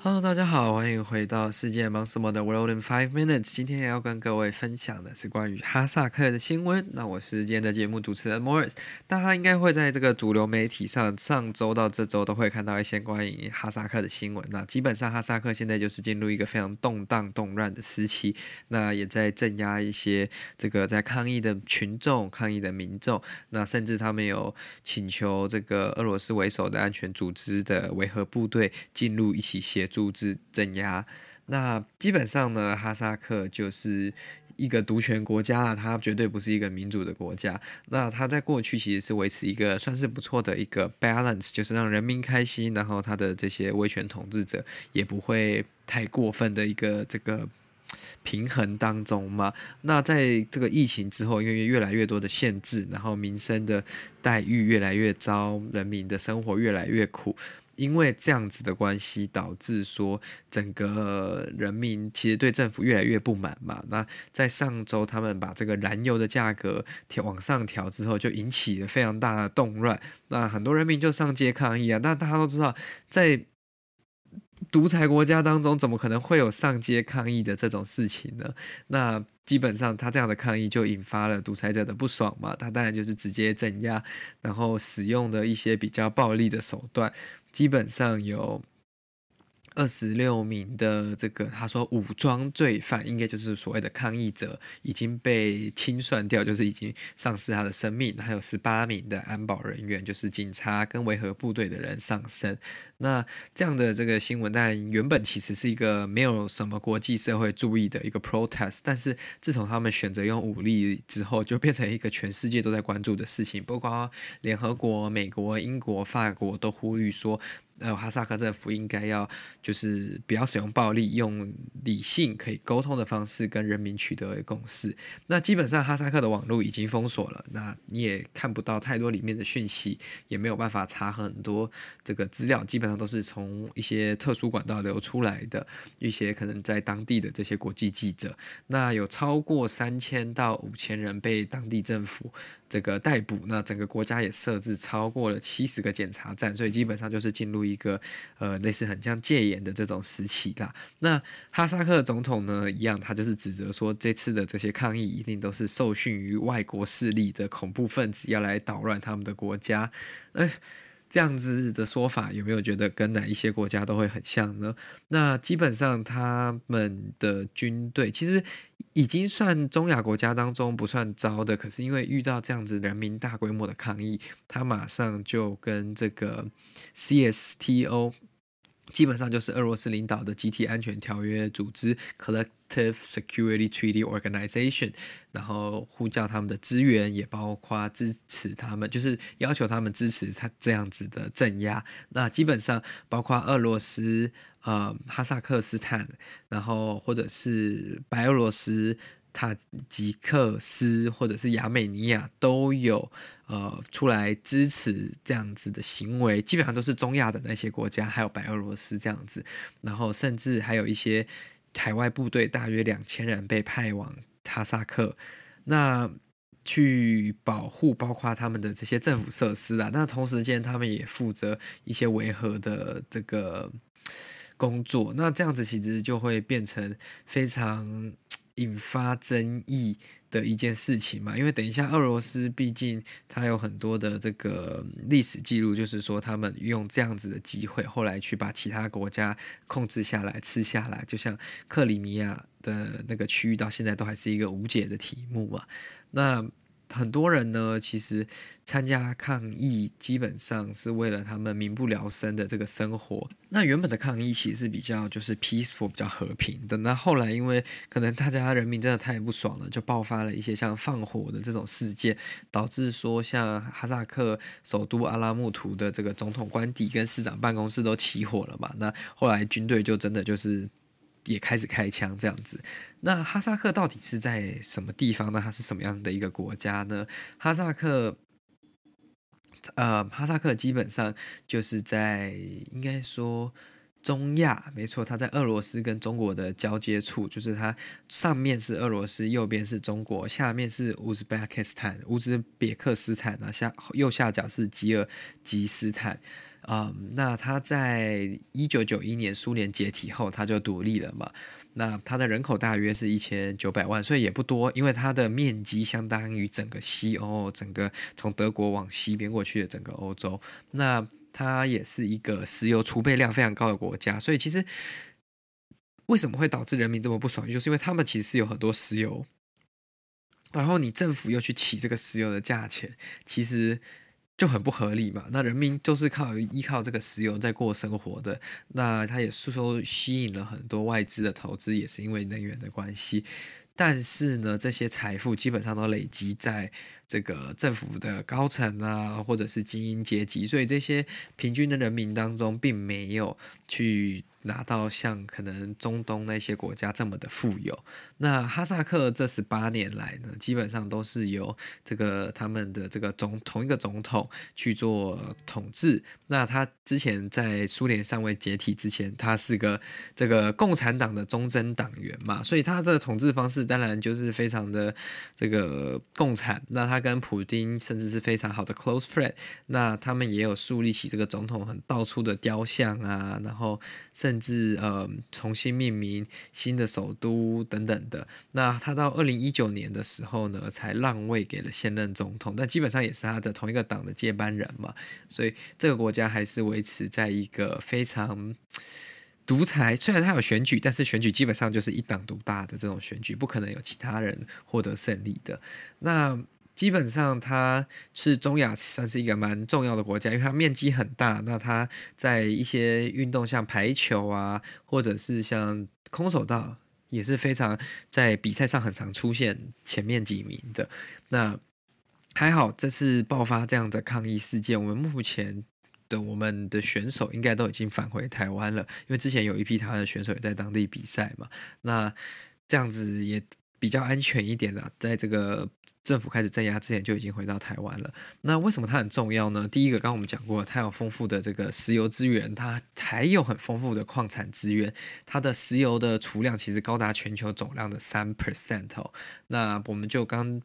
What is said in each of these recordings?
Hello，大家好，欢迎回到世界忙什么的 World in Five Minutes。今天要跟各位分享的是关于哈萨克的新闻。那我是今天的节目主持人 Morris，大家应该会在这个主流媒体上，上周到这周都会看到一些关于哈萨克的新闻。那基本上哈萨克现在就是进入一个非常动荡、动乱的时期，那也在镇压一些这个在抗议的群众、抗议的民众。那甚至他们有请求这个俄罗斯为首的安全组织的维和部队进入一起协助。组织镇压，那基本上呢，哈萨克就是一个独权国家，它绝对不是一个民主的国家。那它在过去其实是维持一个算是不错的一个 balance，就是让人民开心，然后它的这些威权统治者也不会太过分的一个这个平衡当中嘛。那在这个疫情之后，因为越来越多的限制，然后民生的待遇越来越糟，人民的生活越来越苦。因为这样子的关系，导致说整个人民其实对政府越来越不满嘛。那在上周，他们把这个燃油的价格调往上调之后，就引起了非常大的动乱。那很多人民就上街抗议啊。那大家都知道，在独裁国家当中，怎么可能会有上街抗议的这种事情呢？那基本上，他这样的抗议就引发了独裁者的不爽嘛。他当然就是直接镇压，然后使用的一些比较暴力的手段。基本上有二十六名的这个，他说武装罪犯，应该就是所谓的抗议者，已经被清算掉，就是已经丧失他的生命。还有十八名的安保人员，就是警察跟维和部队的人丧生。那这样的这个新闻，但原本其实是一个没有什么国际社会注意的一个 protest，但是自从他们选择用武力之后，就变成一个全世界都在关注的事情，包括联合国、美国、英国、法国都呼吁说。呃，哈萨克政府应该要就是不要使用暴力，用理性可以沟通的方式跟人民取得共识。那基本上哈萨克的网络已经封锁了，那你也看不到太多里面的讯息，也没有办法查很多这个资料，基本上都是从一些特殊管道流出来的，一些可能在当地的这些国际记者。那有超过三千到五千人被当地政府这个逮捕，那整个国家也设置超过了七十个检查站，所以基本上就是进入一个呃类似很像戒严的这种时期啦。那哈萨克总统呢一样，他就是指责说，这次的这些抗议一定都是受训于外国势力的恐怖分子要来捣乱他们的国家。哎。这样子的说法有没有觉得跟哪一些国家都会很像呢？那基本上他们的军队其实已经算中亚国家当中不算糟的，可是因为遇到这样子人民大规模的抗议，他马上就跟这个 CSTO。基本上就是俄罗斯领导的集体安全条约组织 （Collective Security Treaty Organization），然后呼叫他们的支援，也包括支持他们，就是要求他们支持他这样子的镇压。那基本上包括俄罗斯、呃哈萨克斯坦，然后或者是白俄罗斯。塔吉克斯或者是亚美尼亚都有呃出来支持这样子的行为，基本上都是中亚的那些国家，还有白俄罗斯这样子，然后甚至还有一些海外部队，大约两千人被派往哈萨克，那去保护包括他们的这些政府设施啊，那同时间他们也负责一些维和的这个工作，那这样子其实就会变成非常。引发争议的一件事情嘛，因为等一下，俄罗斯毕竟它有很多的这个历史记录，就是说他们用这样子的机会，后来去把其他国家控制下来、吃下来，就像克里米亚的那个区域，到现在都还是一个无解的题目嘛。那很多人呢，其实参加抗议基本上是为了他们民不聊生的这个生活。那原本的抗议其实比较就是 peaceful，比较和平的。那后来因为可能大家人民真的太不爽了，就爆发了一些像放火的这种事件，导致说像哈萨克首都阿拉木图的这个总统官邸跟市长办公室都起火了嘛。那后来军队就真的就是。也开始开枪这样子。那哈萨克到底是在什么地方呢？它是什么样的一个国家呢？哈萨克，呃，哈萨克基本上就是在应该说中亚，没错，它在俄罗斯跟中国的交接处，就是它上面是俄罗斯，右边是中国，下面是乌兹别克斯坦，乌兹别克斯坦啊，下右下角是吉尔吉斯坦。啊、嗯，那他在一九九一年苏联解体后，他就独立了嘛。那他的人口大约是一千九百万，所以也不多，因为它的面积相当于整个西欧，整个从德国往西边过去的整个欧洲。那它也是一个石油储备量非常高的国家，所以其实为什么会导致人民这么不爽，就是因为他们其实是有很多石油，然后你政府又去起这个石油的价钱，其实。就很不合理嘛，那人民就是靠依靠这个石油在过生活的，那它也是说吸引了很多外资的投资，也是因为能源的关系。但是呢，这些财富基本上都累积在这个政府的高层啊，或者是精英阶级，所以这些平均的人民当中，并没有去。拿到像可能中东那些国家这么的富有，那哈萨克这十八年来呢，基本上都是由这个他们的这个总同一个总统去做统治。那他之前在苏联尚未解体之前，他是个这个共产党的忠贞党员嘛，所以他的统治方式当然就是非常的这个共产。那他他跟普丁甚至是非常好的 close friend，那他们也有树立起这个总统很到处的雕像啊，然后甚至呃重新命名新的首都等等的。那他到二零一九年的时候呢，才让位给了现任总统，但基本上也是他的同一个党的接班人嘛。所以这个国家还是维持在一个非常独裁，虽然他有选举，但是选举基本上就是一党独大的这种选举，不可能有其他人获得胜利的。那。基本上，它是中亚算是一个蛮重要的国家，因为它面积很大。那它在一些运动，像排球啊，或者是像空手道，也是非常在比赛上很常出现前面几名的。那还好，这次爆发这样的抗议事件，我们目前的我们的选手应该都已经返回台湾了，因为之前有一批台湾的选手也在当地比赛嘛。那这样子也比较安全一点了，在这个。政府开始镇压之前就已经回到台湾了。那为什么它很重要呢？第一个，刚刚我们讲过，它有丰富的这个石油资源，它还有很丰富的矿产资源。它的石油的储量其实高达全球总量的三 percent 哦。那我们就刚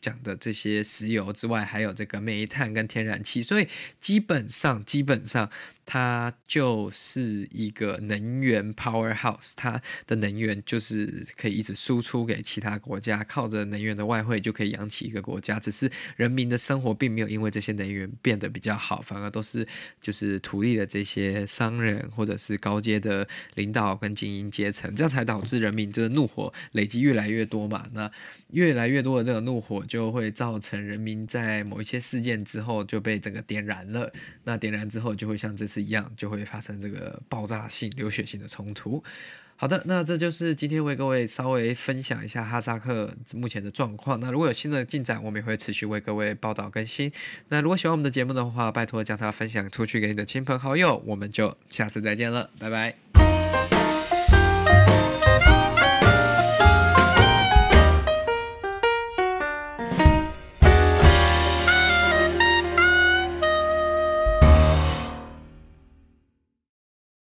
讲的这些石油之外，还有这个煤炭跟天然气，所以基本上基本上。它就是一个能源 powerhouse，它的能源就是可以一直输出给其他国家，靠着能源的外汇就可以养起一个国家。只是人民的生活并没有因为这些能源变得比较好，反而都是就是土地的这些商人或者是高阶的领导跟精英阶层，这样才导致人民这个怒火累积越来越多嘛。那越来越多的这个怒火就会造成人民在某一些事件之后就被整个点燃了。那点燃之后就会像这次一样就会发生这个爆炸性、流血性的冲突。好的，那这就是今天为各位稍微分享一下哈萨克目前的状况。那如果有新的进展，我们也会持续为各位报道更新。那如果喜欢我们的节目的话，拜托将它分享出去给你的亲朋好友。我们就下次再见了，拜拜。